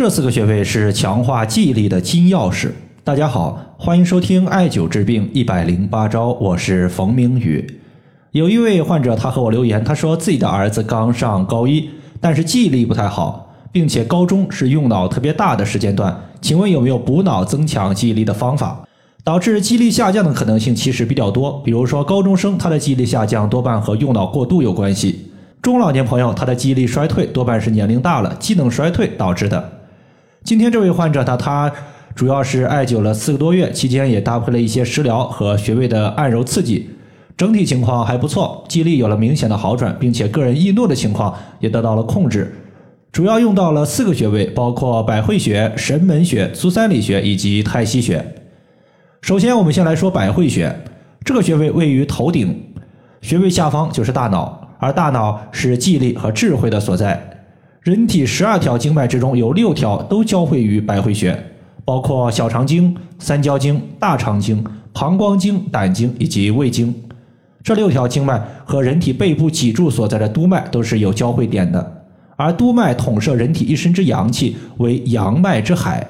这四个穴位是强化记忆力的金钥匙。大家好，欢迎收听艾灸治病一百零八招，我是冯明宇。有一位患者，他和我留言，他说自己的儿子刚上高一，但是记忆力不太好，并且高中是用脑特别大的时间段，请问有没有补脑增强记忆力的方法？导致记忆力下降的可能性其实比较多，比如说高中生他的记忆力下降多半和用脑过度有关系，中老年朋友他的记忆力衰退多半是年龄大了机能衰退导致的。今天这位患者呢，他主要是艾灸了四个多月，期间也搭配了一些食疗和穴位的按揉刺激，整体情况还不错，记忆力有了明显的好转，并且个人易怒的情况也得到了控制。主要用到了四个穴位，包括百会穴、神门穴、足三里穴以及太溪穴。首先，我们先来说百会穴，这个穴位位于头顶，穴位下方就是大脑，而大脑是记忆力和智慧的所在。人体十二条经脉之中，有六条都交汇于百会穴，包括小肠经、三焦经、大肠经、膀胱经、胆经以及胃经。这六条经脉和人体背部脊柱所在的督脉都是有交汇点的，而督脉统摄人体一身之阳气，为阳脉之海。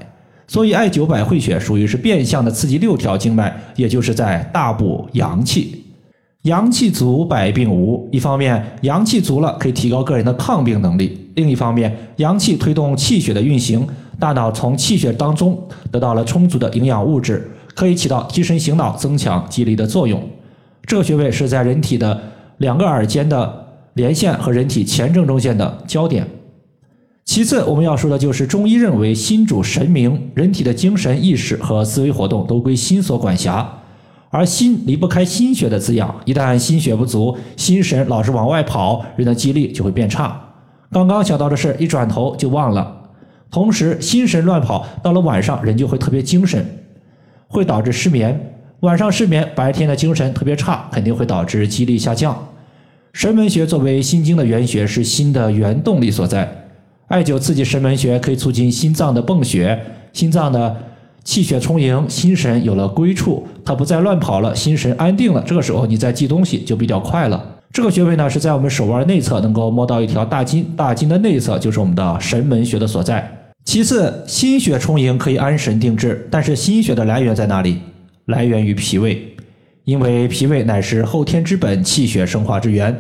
所以，艾灸百会穴属于是变相的刺激六条经脉，也就是在大补阳气。阳气足，百病无。一方面，阳气足了可以提高个人的抗病能力；另一方面，阳气推动气血的运行，大脑从气血当中得到了充足的营养物质，可以起到提神醒脑、增强记忆力的作用。这个穴位是在人体的两个耳尖的连线和人体前正中线的交点。其次，我们要说的就是中医认为心主神明，人体的精神意识和思维活动都归心所管辖。而心离不开心血的滋养，一旦心血不足，心神老是往外跑，人的记忆力就会变差。刚刚想到的事，一转头就忘了。同时，心神乱跑，到了晚上人就会特别精神，会导致失眠。晚上失眠，白天的精神特别差，肯定会导致记忆力下降。神门穴作为心经的原穴，是心的原动力所在。艾灸刺激神门穴，可以促进心脏的泵血，心脏的。气血充盈，心神有了归处，它不再乱跑了，心神安定了。这个时候，你再记东西就比较快了。这个穴位呢，是在我们手腕内侧，能够摸到一条大筋，大筋的内侧就是我们的神门穴的所在。其次，心血充盈可以安神定志，但是心血的来源在哪里？来源于脾胃，因为脾胃乃是后天之本，气血生化之源，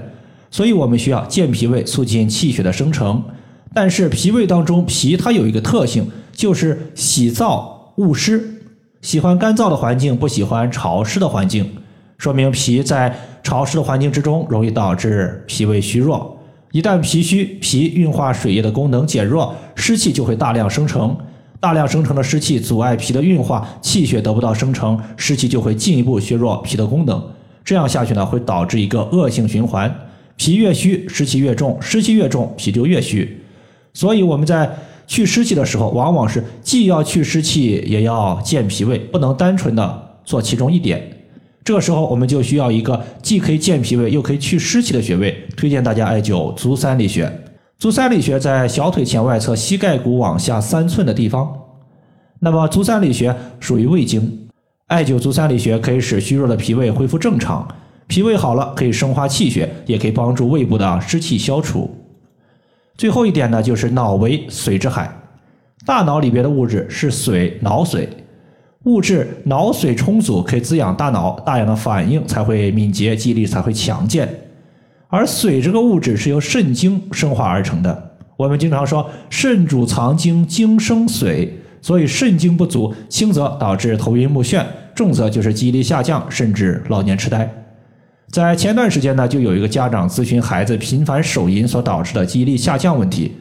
所以我们需要健脾胃，促进气血的生成。但是脾胃当中，脾它有一个特性，就是喜燥。勿湿，喜欢干燥的环境，不喜欢潮湿的环境，说明脾在潮湿的环境之中容易导致脾胃虚弱。一旦脾虚，脾运化水液的功能减弱，湿气就会大量生成。大量生成的湿气阻碍脾的运化，气血得不到生成，湿气就会进一步削弱脾的功能。这样下去呢，会导致一个恶性循环。脾越虚，湿气越重，湿气越重，脾就越虚。所以我们在。去湿气的时候，往往是既要去湿气，也要健脾胃，不能单纯的做其中一点。这个时候，我们就需要一个既可以健脾胃，又可以去湿气的穴位。推荐大家艾灸足三里穴。足三里穴在小腿前外侧膝盖骨往下三寸的地方。那么，足三里穴属于胃经，艾灸足三里穴可以使虚弱的脾胃恢复正常。脾胃好了，可以生化气血，也可以帮助胃部的湿气消除。最后一点呢，就是脑为水之海，大脑里边的物质是水，脑水，物质脑水充足，可以滋养大脑，大脑的反应才会敏捷，记忆力才会强健。而水这个物质是由肾精生化而成的，我们经常说肾主藏精，精生水，所以肾精不足，轻则导致头晕目眩，重则就是记忆力下降，甚至老年痴呆。在前段时间呢，就有一个家长咨询孩子频繁手淫所导致的记忆力下降问题。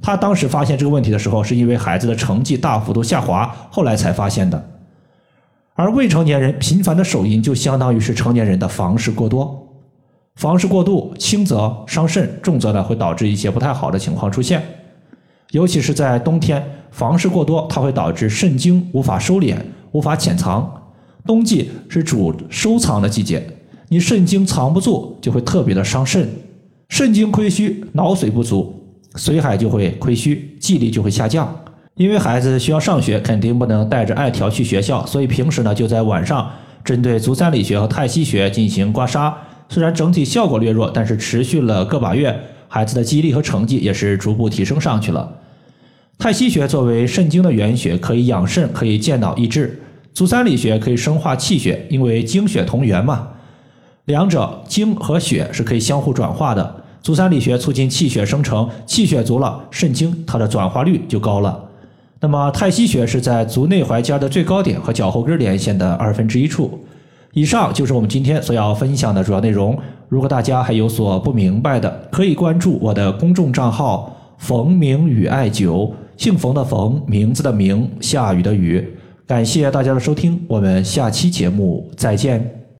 他当时发现这个问题的时候，是因为孩子的成绩大幅度下滑，后来才发现的。而未成年人频繁的手淫，就相当于是成年人的房事过多。房事过度，轻则伤肾，重则呢会导致一些不太好的情况出现。尤其是在冬天，房事过多，它会导致肾精无法收敛，无法潜藏。冬季是主收藏的季节。你肾精藏不住，就会特别的伤肾。肾精亏虚，脑水不足，髓海就会亏虚，记忆力就会下降。因为孩子需要上学，肯定不能带着艾条去学校，所以平时呢就在晚上针对足三里穴和太溪穴进行刮痧。虽然整体效果略弱，但是持续了个把月，孩子的记忆力和成绩也是逐步提升上去了。太溪穴作为肾经的原穴，可以养肾，可以健脑益智。足三里穴可以生化气血，因为精血同源嘛。两者精和血是可以相互转化的。足三里穴促进气血生成，气血足了，肾精它的转化率就高了。那么太溪穴是在足内踝尖的最高点和脚后跟连线的二分之一处。以上就是我们今天所要分享的主要内容。如果大家还有所不明白的，可以关注我的公众账号“冯明宇艾灸”，姓冯的冯，名字的名，下雨的雨。感谢大家的收听，我们下期节目再见。